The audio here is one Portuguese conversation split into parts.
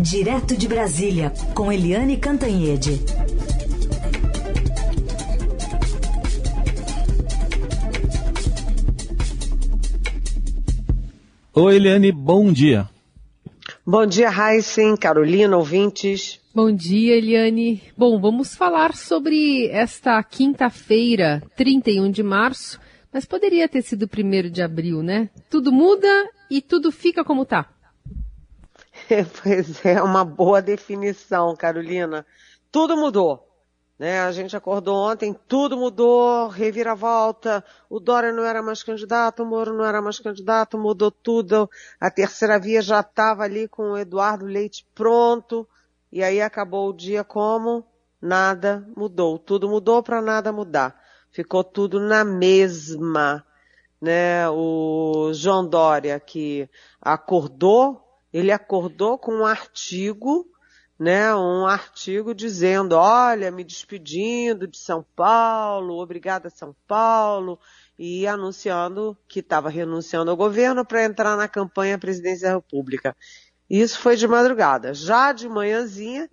Direto de Brasília, com Eliane Cantanhede. Oi, Eliane, bom dia. Bom dia, Heisen, Carolina, ouvintes. Bom dia, Eliane. Bom, vamos falar sobre esta quinta-feira, 31 de março, mas poderia ter sido 1 de abril, né? Tudo muda e tudo fica como tá. pois é, uma boa definição, Carolina. Tudo mudou. Né? A gente acordou ontem, tudo mudou, reviravolta, o Dória não era mais candidato, o Moro não era mais candidato, mudou tudo, a terceira via já estava ali com o Eduardo Leite pronto, e aí acabou o dia como? Nada mudou. Tudo mudou para nada mudar. Ficou tudo na mesma. Né? O João Dória que acordou, ele acordou com um artigo né, um artigo dizendo, olha, me despedindo de São Paulo, obrigada São Paulo, e anunciando que estava renunciando ao governo para entrar na campanha à presidência da República. Isso foi de madrugada. Já de manhãzinha,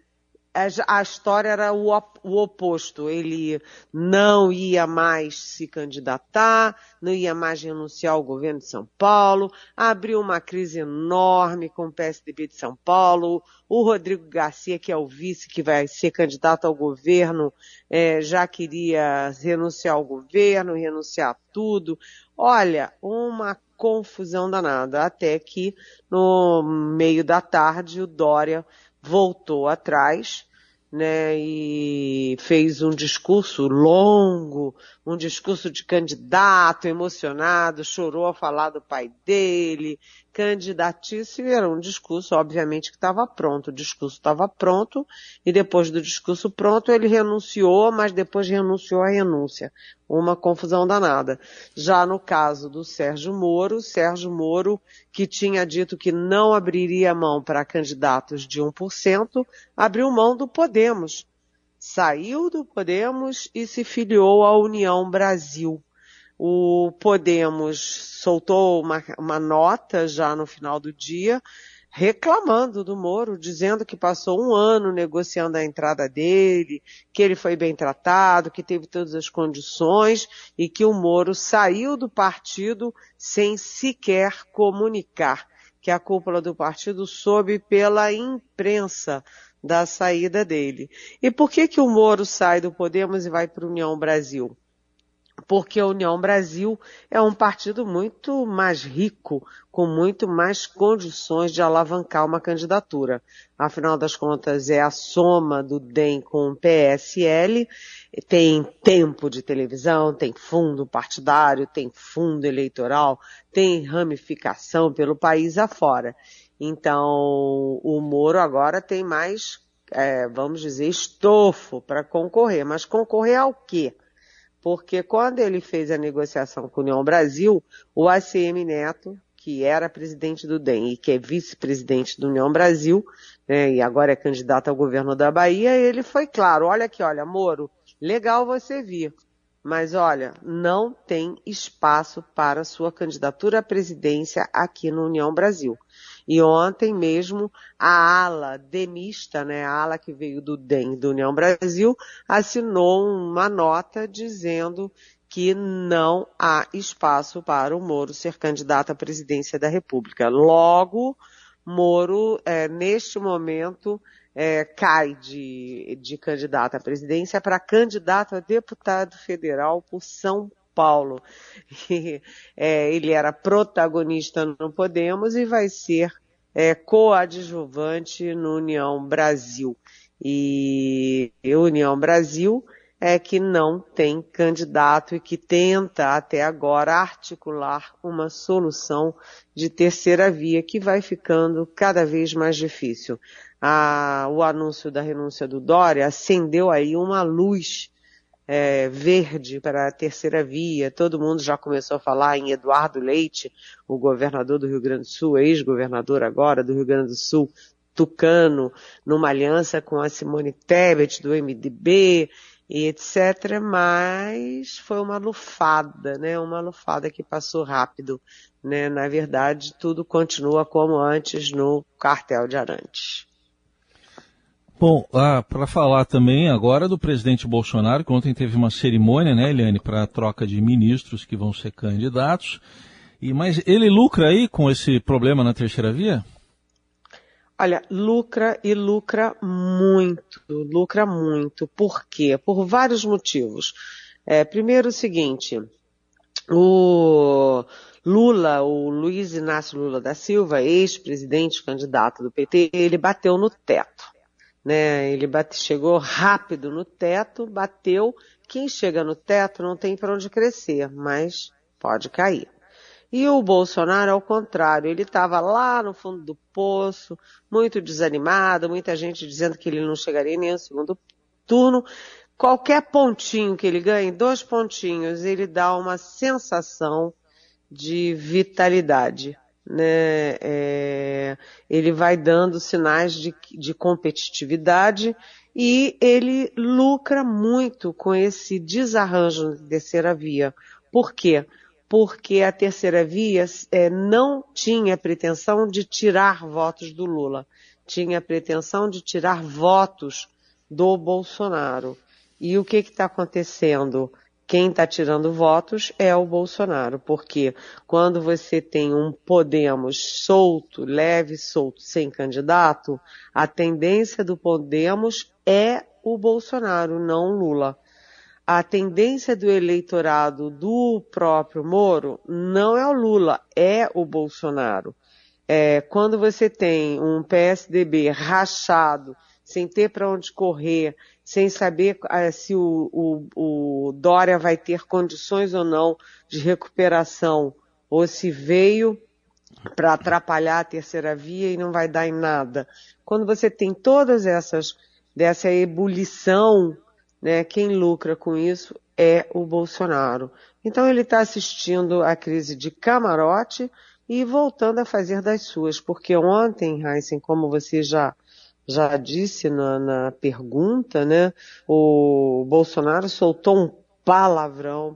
a história era o, o, oposto. Ele não ia mais se candidatar, não ia mais renunciar ao governo de São Paulo, abriu uma crise enorme com o PSDB de São Paulo. O Rodrigo Garcia, que é o vice que vai ser candidato ao governo, é, já queria renunciar ao governo, renunciar a tudo. Olha, uma confusão danada, até que no meio da tarde o Dória voltou atrás, né, e fez um discurso longo, um discurso de candidato emocionado, chorou a falar do pai dele, candidatíssimo, era um discurso, obviamente, que estava pronto. O discurso estava pronto, e depois do discurso pronto, ele renunciou, mas depois renunciou à renúncia. Uma confusão danada. Já no caso do Sérgio Moro, Sérgio Moro, que tinha dito que não abriria mão para candidatos de 1%, abriu mão do Podemos saiu do Podemos e se filiou à União Brasil. O Podemos soltou uma, uma, nota já no final do dia reclamando do Moro, dizendo que passou um ano negociando a entrada dele, que ele foi bem tratado, que teve todas as condições e que o Moro saiu do partido sem sequer comunicar, que a cúpula do partido soube pela imprensa da saída dele. E por que que o Moro sai do Podemos e vai para a União Brasil? Porque a União Brasil é um partido muito mais rico, com muito mais condições de alavancar uma candidatura. Afinal das contas, é a soma do DEM com o PSL, tem tempo de televisão, tem fundo partidário, tem fundo eleitoral, tem ramificação pelo país afora. Então, o Moro agora tem mais, é, vamos dizer, estofo para concorrer. Mas concorrer ao quê? Porque quando ele fez a negociação com a União Brasil, o ACM Neto, que era presidente do DEM e que é vice-presidente do União Brasil, né, e agora é candidato ao governo da Bahia, ele foi claro, olha aqui, olha, Moro, legal você vir, mas olha, não tem espaço para sua candidatura à presidência aqui no União Brasil. E ontem mesmo a ala demista, né, a ala que veio do DEM, do União Brasil, assinou uma nota dizendo que não há espaço para o Moro ser candidato à presidência da República. Logo, Moro, é, neste momento, é, cai de, de candidato à presidência para candidato a deputado federal por São Paulo. E, é, ele era protagonista no Podemos e vai ser é, coadjuvante no União Brasil. E União Brasil é que não tem candidato e que tenta até agora articular uma solução de terceira via que vai ficando cada vez mais difícil. A, o anúncio da renúncia do Dória acendeu aí uma luz é, verde para a terceira via. Todo mundo já começou a falar em Eduardo Leite, o governador do Rio Grande do Sul, ex-governador agora do Rio Grande do Sul, tucano, numa aliança com a Simone Tebet do MDB e etc. Mas foi uma lufada, né? Uma lufada que passou rápido, né? Na verdade, tudo continua como antes no cartel de Arantes. Bom, ah, para falar também agora do presidente Bolsonaro, que ontem teve uma cerimônia, né, Eliane, para a troca de ministros que vão ser candidatos. E mas ele lucra aí com esse problema na terceira via? Olha, lucra e lucra muito, lucra muito. Por quê? Por vários motivos. É, primeiro o seguinte, o Lula, o Luiz Inácio Lula da Silva, ex-presidente candidato do PT, ele bateu no teto. Né? Ele bate, chegou rápido no teto, bateu. Quem chega no teto não tem para onde crescer, mas pode cair. E o Bolsonaro, ao contrário, ele estava lá no fundo do poço, muito desanimado, muita gente dizendo que ele não chegaria nem ao segundo turno. Qualquer pontinho que ele ganhe, dois pontinhos, ele dá uma sensação de vitalidade. Né? É, ele vai dando sinais de, de competitividade e ele lucra muito com esse desarranjo de terceira via. Por quê? Porque a terceira via é, não tinha pretensão de tirar votos do Lula, tinha pretensão de tirar votos do Bolsonaro. E o que está acontecendo? Quem está tirando votos é o Bolsonaro, porque quando você tem um Podemos solto, leve, solto, sem candidato, a tendência do Podemos é o Bolsonaro, não o Lula. A tendência do eleitorado do próprio Moro não é o Lula, é o Bolsonaro. É, quando você tem um PSDB rachado, sem ter para onde correr, sem saber uh, se o, o, o Dória vai ter condições ou não de recuperação, ou se veio para atrapalhar a terceira via e não vai dar em nada. Quando você tem todas essas, dessa ebulição, né, quem lucra com isso é o Bolsonaro. Então ele está assistindo a crise de camarote e voltando a fazer das suas, porque ontem, Heisen, como você já já disse na, na pergunta, né? O Bolsonaro soltou um palavrão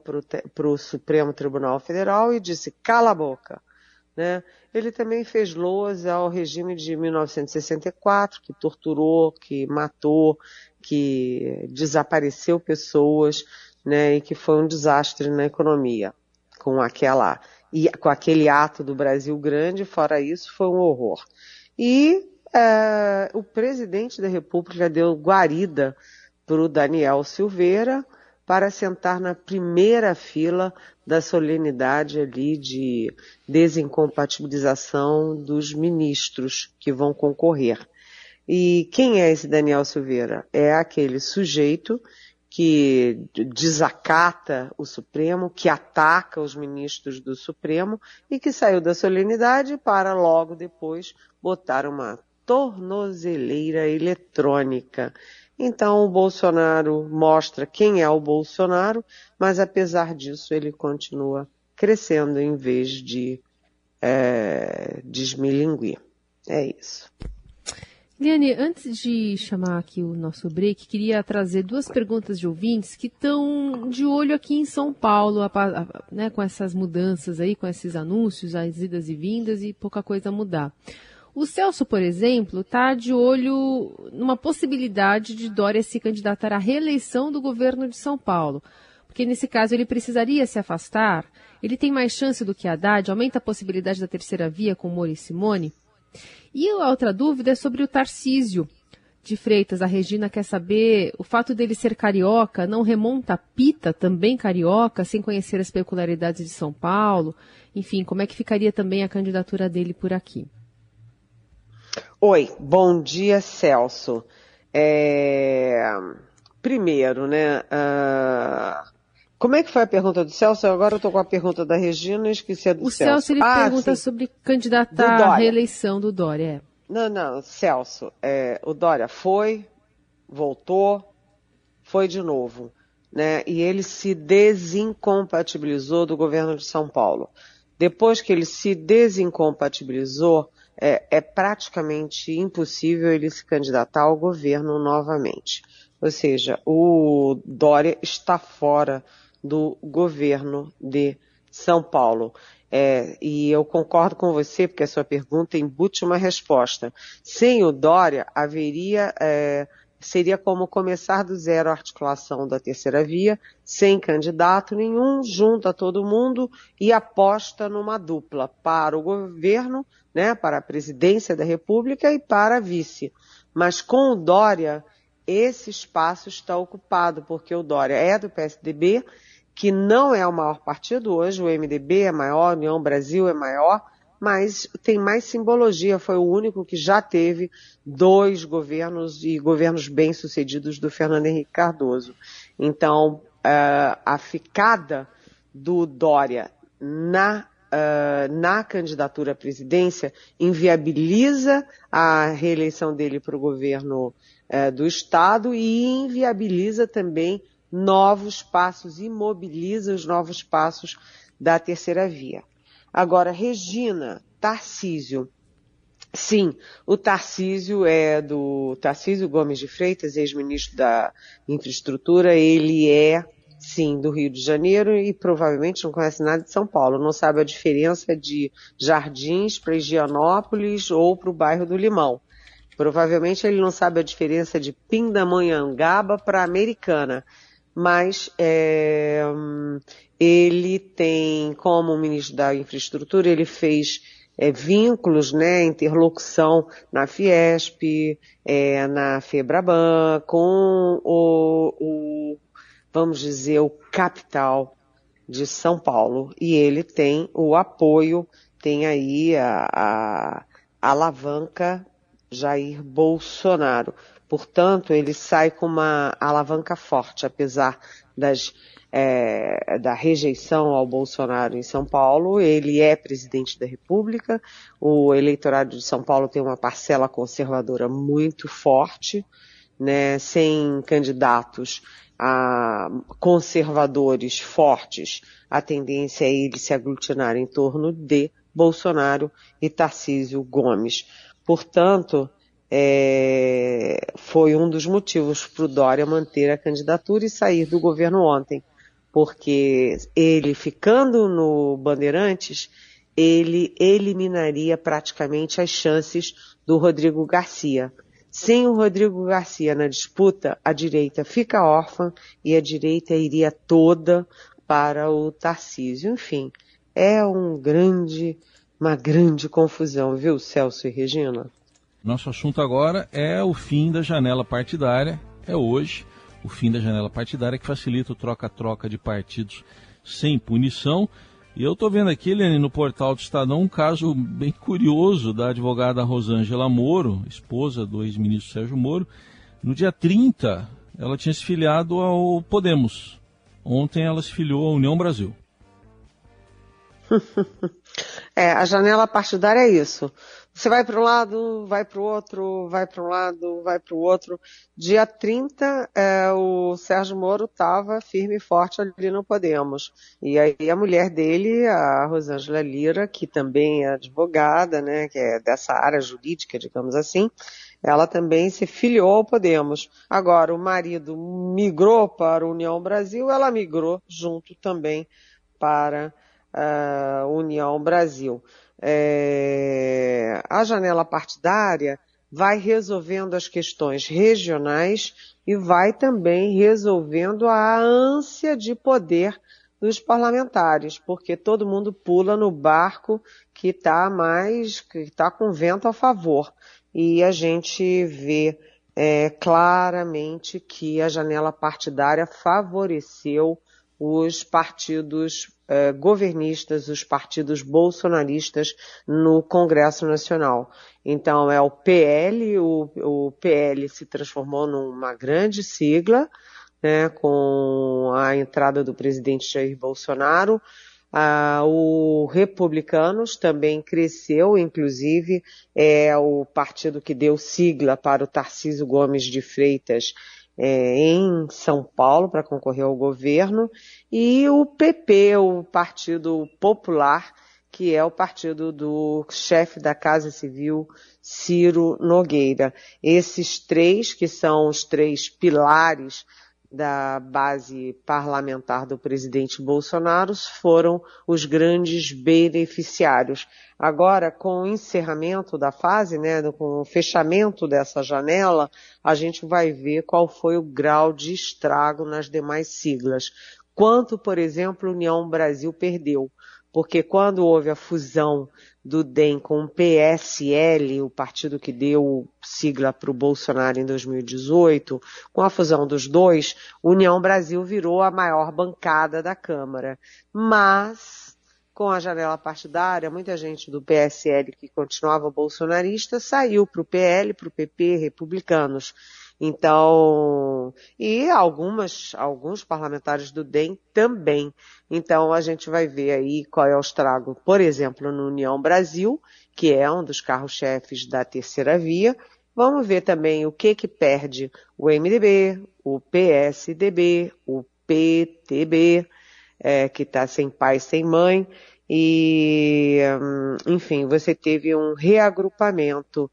para o Supremo Tribunal Federal e disse cala a boca. Né? Ele também fez loas ao regime de 1964, que torturou, que matou, que desapareceu pessoas, né? E que foi um desastre na economia com aquela e com aquele ato do Brasil grande. Fora isso, foi um horror. E é, o presidente da República deu guarida para o Daniel Silveira para sentar na primeira fila da solenidade ali de desincompatibilização dos ministros que vão concorrer. E quem é esse Daniel Silveira? É aquele sujeito que desacata o Supremo, que ataca os ministros do Supremo e que saiu da solenidade para logo depois botar uma tornozeleira eletrônica. Então o Bolsonaro mostra quem é o Bolsonaro, mas apesar disso ele continua crescendo em vez de é, desmilinguir. É isso. Liane, antes de chamar aqui o nosso break, queria trazer duas perguntas de ouvintes que estão de olho aqui em São Paulo, a, a, né, com essas mudanças aí, com esses anúncios, as idas e vindas e pouca coisa mudar. O Celso, por exemplo, está de olho numa possibilidade de Dória se candidatar à reeleição do governo de São Paulo. Porque nesse caso ele precisaria se afastar. Ele tem mais chance do que Haddad, aumenta a possibilidade da terceira via com Moro e Simone. E a outra dúvida é sobre o Tarcísio de Freitas. A Regina quer saber, o fato dele ser carioca não remonta a Pita, também carioca, sem conhecer as peculiaridades de São Paulo? Enfim, como é que ficaria também a candidatura dele por aqui? Oi, bom dia, Celso. É... Primeiro, né? Uh... Como é que foi a pergunta do Celso? Agora eu estou com a pergunta da Regina e esqueci a do o Celso. O Celso ele ah, pergunta sim. sobre candidatar à reeleição do Dória. É. Não, não, Celso, é, o Dória foi, voltou, foi de novo. Né? E ele se desincompatibilizou do governo de São Paulo. Depois que ele se desincompatibilizou, é, é praticamente impossível ele se candidatar ao governo novamente. Ou seja, o Dória está fora do governo de São Paulo. é, e eu concordo com você, porque a sua pergunta embute uma resposta. Sem o Dória, haveria, é, seria como começar do zero a articulação da terceira via, sem candidato nenhum, junta todo mundo e aposta numa dupla para o governo, né, para a presidência da República e para vice. Mas com o Dória, esse espaço está ocupado, porque o Dória é do PSDB, que não é o maior partido hoje, o MDB é maior, a União Brasil é maior, mas tem mais simbologia, foi o único que já teve dois governos e governos bem-sucedidos do Fernando Henrique Cardoso. Então, uh, a ficada do Dória na uh, na candidatura à presidência inviabiliza a reeleição dele para o governo uh, do Estado e inviabiliza também novos passos, imobiliza os novos passos da terceira via. Agora, Regina, Tarcísio. Sim, o Tarcísio é do Tarcísio Gomes de Freitas, ex-ministro da Infraestrutura, ele é sim, do Rio de Janeiro e provavelmente não conhece nada de São Paulo. Não sabe a diferença de Jardins para Higienópolis ou para o bairro do Limão. Provavelmente ele não sabe a diferença de Pindamonhangaba para Americana. Mas é, ele tem, como ministro da Infraestrutura, ele fez é, vínculos, né, interlocução na Fiesp, é, na Febraban, com o, o vamos dizer, o capital de São Paulo. E ele tem o apoio, tem aí a, a, a alavanca Jair Bolsonaro. Portanto, ele sai com uma alavanca forte, apesar das, é, da rejeição ao Bolsonaro em São Paulo. Ele é presidente da República. O eleitorado de São Paulo tem uma parcela conservadora muito forte, né, sem candidatos a conservadores fortes, a tendência é ele se aglutinar em torno de Bolsonaro e Tarcísio Gomes. Portanto, é, foi um dos motivos para o Dória manter a candidatura e sair do governo ontem, porque ele ficando no Bandeirantes, ele eliminaria praticamente as chances do Rodrigo Garcia. Sem o Rodrigo Garcia na disputa, a direita fica órfã e a direita iria toda para o Tarcísio. Enfim, é um grande, uma grande confusão, viu, Celso e Regina? Nosso assunto agora é o fim da janela partidária. É hoje o fim da janela partidária que facilita o troca-troca de partidos sem punição. E eu estou vendo aqui, Helene, no portal do Estadão, um caso bem curioso da advogada Rosângela Moro, esposa do ex-ministro Sérgio Moro. No dia 30, ela tinha se filiado ao Podemos. Ontem ela se filiou à União Brasil. é, a janela partidária é isso. Você vai para um lado, vai para o outro, vai para um lado, vai para o outro. Dia 30, é, o Sérgio Moro estava firme e forte ali no Podemos. E aí a mulher dele, a Rosângela Lira, que também é advogada, né, que é dessa área jurídica, digamos assim, ela também se filiou ao Podemos. Agora, o marido migrou para a União Brasil, ela migrou junto também para a União Brasil é, a janela partidária vai resolvendo as questões regionais e vai também resolvendo a ânsia de poder dos parlamentares, porque todo mundo pula no barco que está mais, que está com vento a favor. E a gente vê é, claramente que a janela partidária favoreceu os partidos eh, governistas, os partidos bolsonaristas no Congresso Nacional. Então é o PL, o, o PL se transformou numa grande sigla, né, com a entrada do presidente Jair Bolsonaro. Ah, o Republicanos também cresceu, inclusive é o partido que deu sigla para o Tarcísio Gomes de Freitas é, em São Paulo para concorrer ao governo, e o PP, o Partido Popular, que é o partido do chefe da Casa Civil, Ciro Nogueira. Esses três, que são os três pilares da base parlamentar do presidente Bolsonaro foram os grandes beneficiários. Agora, com o encerramento da fase, né, com o fechamento dessa janela, a gente vai ver qual foi o grau de estrago nas demais siglas. Quanto, por exemplo, União Brasil perdeu porque quando houve a fusão do DEM com o PSL, o partido que deu sigla para o Bolsonaro em 2018, com a fusão dos dois, União Brasil virou a maior bancada da Câmara. Mas, com a janela partidária, muita gente do PSL que continuava bolsonarista saiu para o PL, para o PP, republicanos. Então, e algumas, alguns parlamentares do DEM também. Então, a gente vai ver aí qual é o estrago, por exemplo, no União Brasil, que é um dos carros-chefes da terceira via. Vamos ver também o que que perde o MDB, o PSDB, o PTB, é, que está sem pai, sem mãe. E, hum, enfim, você teve um reagrupamento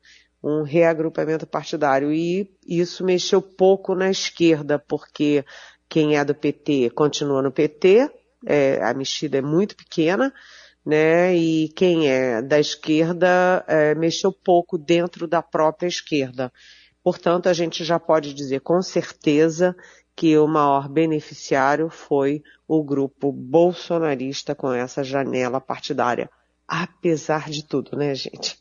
um reagrupamento partidário. E isso mexeu pouco na esquerda, porque quem é do PT continua no PT, é, a mexida é muito pequena, né? E quem é da esquerda é, mexeu pouco dentro da própria esquerda. Portanto, a gente já pode dizer com certeza que o maior beneficiário foi o grupo bolsonarista com essa janela partidária. Apesar de tudo, né, gente?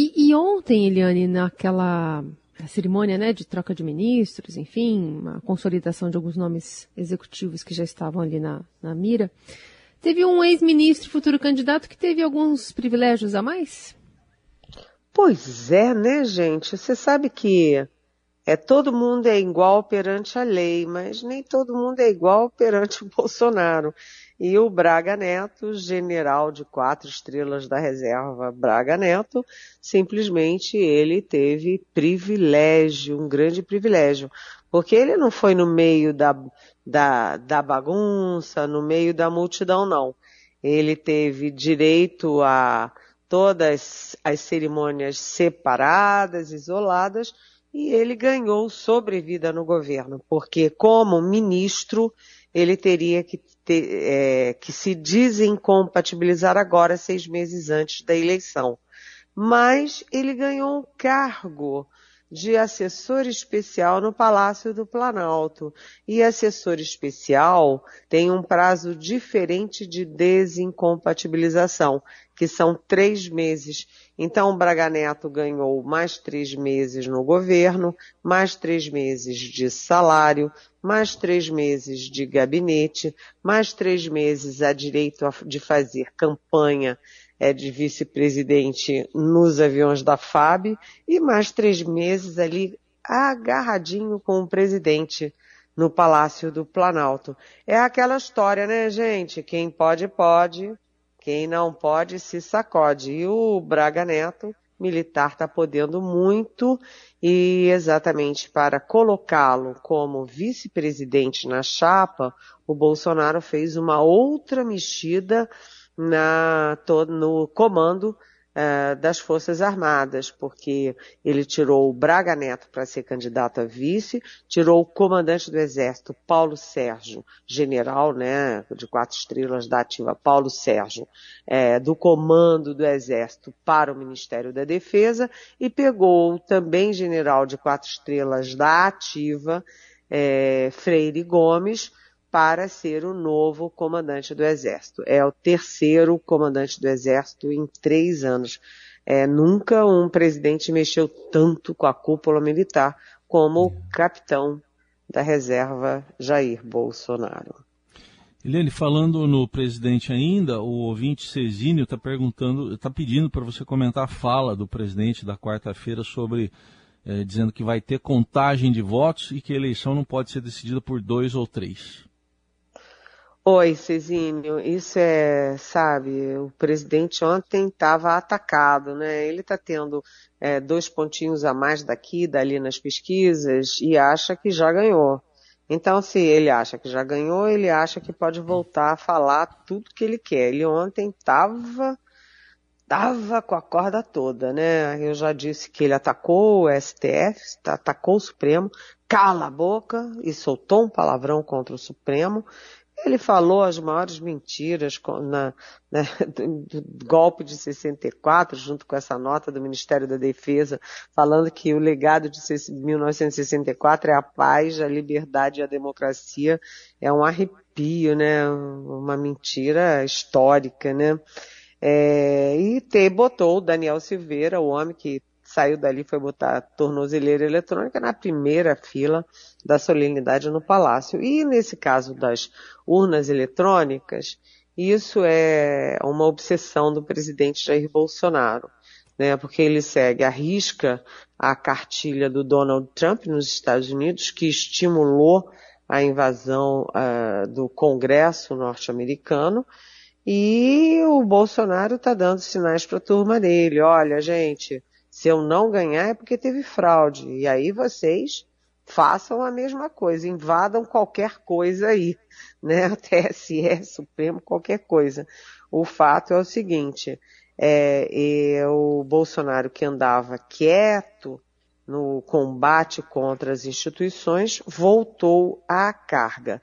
E, e ontem, Eliane, naquela cerimônia né, de troca de ministros, enfim, uma consolidação de alguns nomes executivos que já estavam ali na, na mira, teve um ex-ministro, futuro candidato, que teve alguns privilégios a mais? Pois é, né, gente? Você sabe que é todo mundo é igual perante a lei, mas nem todo mundo é igual perante o Bolsonaro. E o Braga Neto, general de quatro estrelas da reserva Braga Neto, simplesmente ele teve privilégio, um grande privilégio, porque ele não foi no meio da, da, da bagunça, no meio da multidão, não. Ele teve direito a todas as cerimônias separadas, isoladas, e ele ganhou sobrevida no governo, porque como ministro ele teria que, ter, é, que se desincompatibilizar agora, seis meses antes da eleição. Mas ele ganhou um cargo de assessor especial no Palácio do Planalto. E assessor especial tem um prazo diferente de desincompatibilização, que são três meses. Então, o Braga Neto ganhou mais três meses no governo, mais três meses de salário, mais três meses de gabinete, mais três meses a direito de fazer campanha é, de vice-presidente nos aviões da FAB e mais três meses ali agarradinho com o presidente no Palácio do Planalto. É aquela história, né, gente? Quem pode, pode. Quem não pode, se sacode. E o Braga Neto, militar, está podendo muito e exatamente para colocá-lo como vice-presidente na chapa, o Bolsonaro fez uma outra mexida na, no comando uh, das Forças Armadas, porque ele tirou o Braga Neto para ser candidato a vice, tirou o comandante do Exército, Paulo Sérgio, general, né, de quatro estrelas da ativa, Paulo Sérgio, é, do comando do Exército para o Ministério da Defesa e pegou também general de quatro estrelas da ativa, é, Freire Gomes, para ser o novo comandante do Exército. É o terceiro comandante do Exército em três anos. É, nunca um presidente mexeu tanto com a cúpula militar como o capitão da reserva Jair Bolsonaro. Eliane, falando no presidente ainda, o ouvinte Cezinho está perguntando, está pedindo para você comentar a fala do presidente da quarta-feira sobre é, dizendo que vai ter contagem de votos e que a eleição não pode ser decidida por dois ou três. Oi, Cezinho, isso é, sabe, o presidente ontem estava atacado, né? Ele está tendo é, dois pontinhos a mais daqui, dali nas pesquisas e acha que já ganhou. Então, se ele acha que já ganhou, ele acha que pode voltar a falar tudo que ele quer. Ele ontem estava estava com a corda toda, né? Eu já disse que ele atacou o STF, atacou o Supremo, cala a boca e soltou um palavrão contra o Supremo. Ele falou as maiores mentiras na, né, do, do golpe de 64, junto com essa nota do Ministério da Defesa, falando que o legado de 1964 é a paz, a liberdade e a democracia. É um arrepio, né? Uma mentira histórica, né? É, e te, botou o Daniel Silveira, o homem que saiu dali foi botar tornozeleira eletrônica na primeira fila da solenidade no Palácio. E nesse caso das urnas eletrônicas, isso é uma obsessão do presidente Jair Bolsonaro, né? Porque ele segue a risca a cartilha do Donald Trump nos Estados Unidos, que estimulou a invasão uh, do Congresso norte-americano, e o Bolsonaro está dando sinais para a turma dele. Olha, gente, se eu não ganhar é porque teve fraude. E aí vocês façam a mesma coisa, invadam qualquer coisa aí, né? TSE, Supremo, qualquer coisa. O fato é o seguinte, é, o Bolsonaro que andava quieto no combate contra as instituições voltou à carga.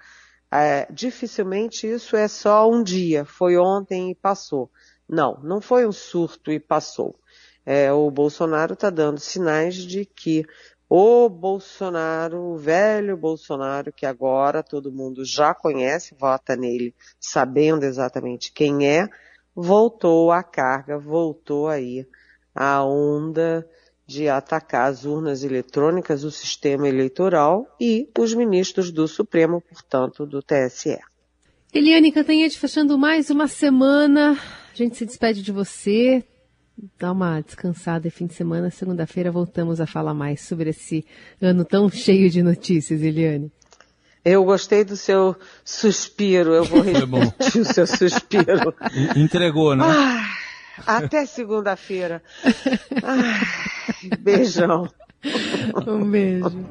É, dificilmente isso é só um dia, foi ontem e passou. Não, não foi um surto e passou. É, o Bolsonaro está dando sinais de que o Bolsonaro, o velho Bolsonaro, que agora todo mundo já conhece, vota nele sabendo exatamente quem é, voltou à carga, voltou aí a onda de atacar as urnas eletrônicas, o sistema eleitoral e os ministros do Supremo, portanto, do TSE. Eliane Cantanhete, fechando mais uma semana, a gente se despede de você, dá uma descansada e fim de semana, segunda-feira voltamos a falar mais sobre esse ano tão cheio de notícias, Eliane. Eu gostei do seu suspiro, eu vou repetir o seu suspiro. Entregou, né? Ah, até segunda-feira. Beijão. Um beijo.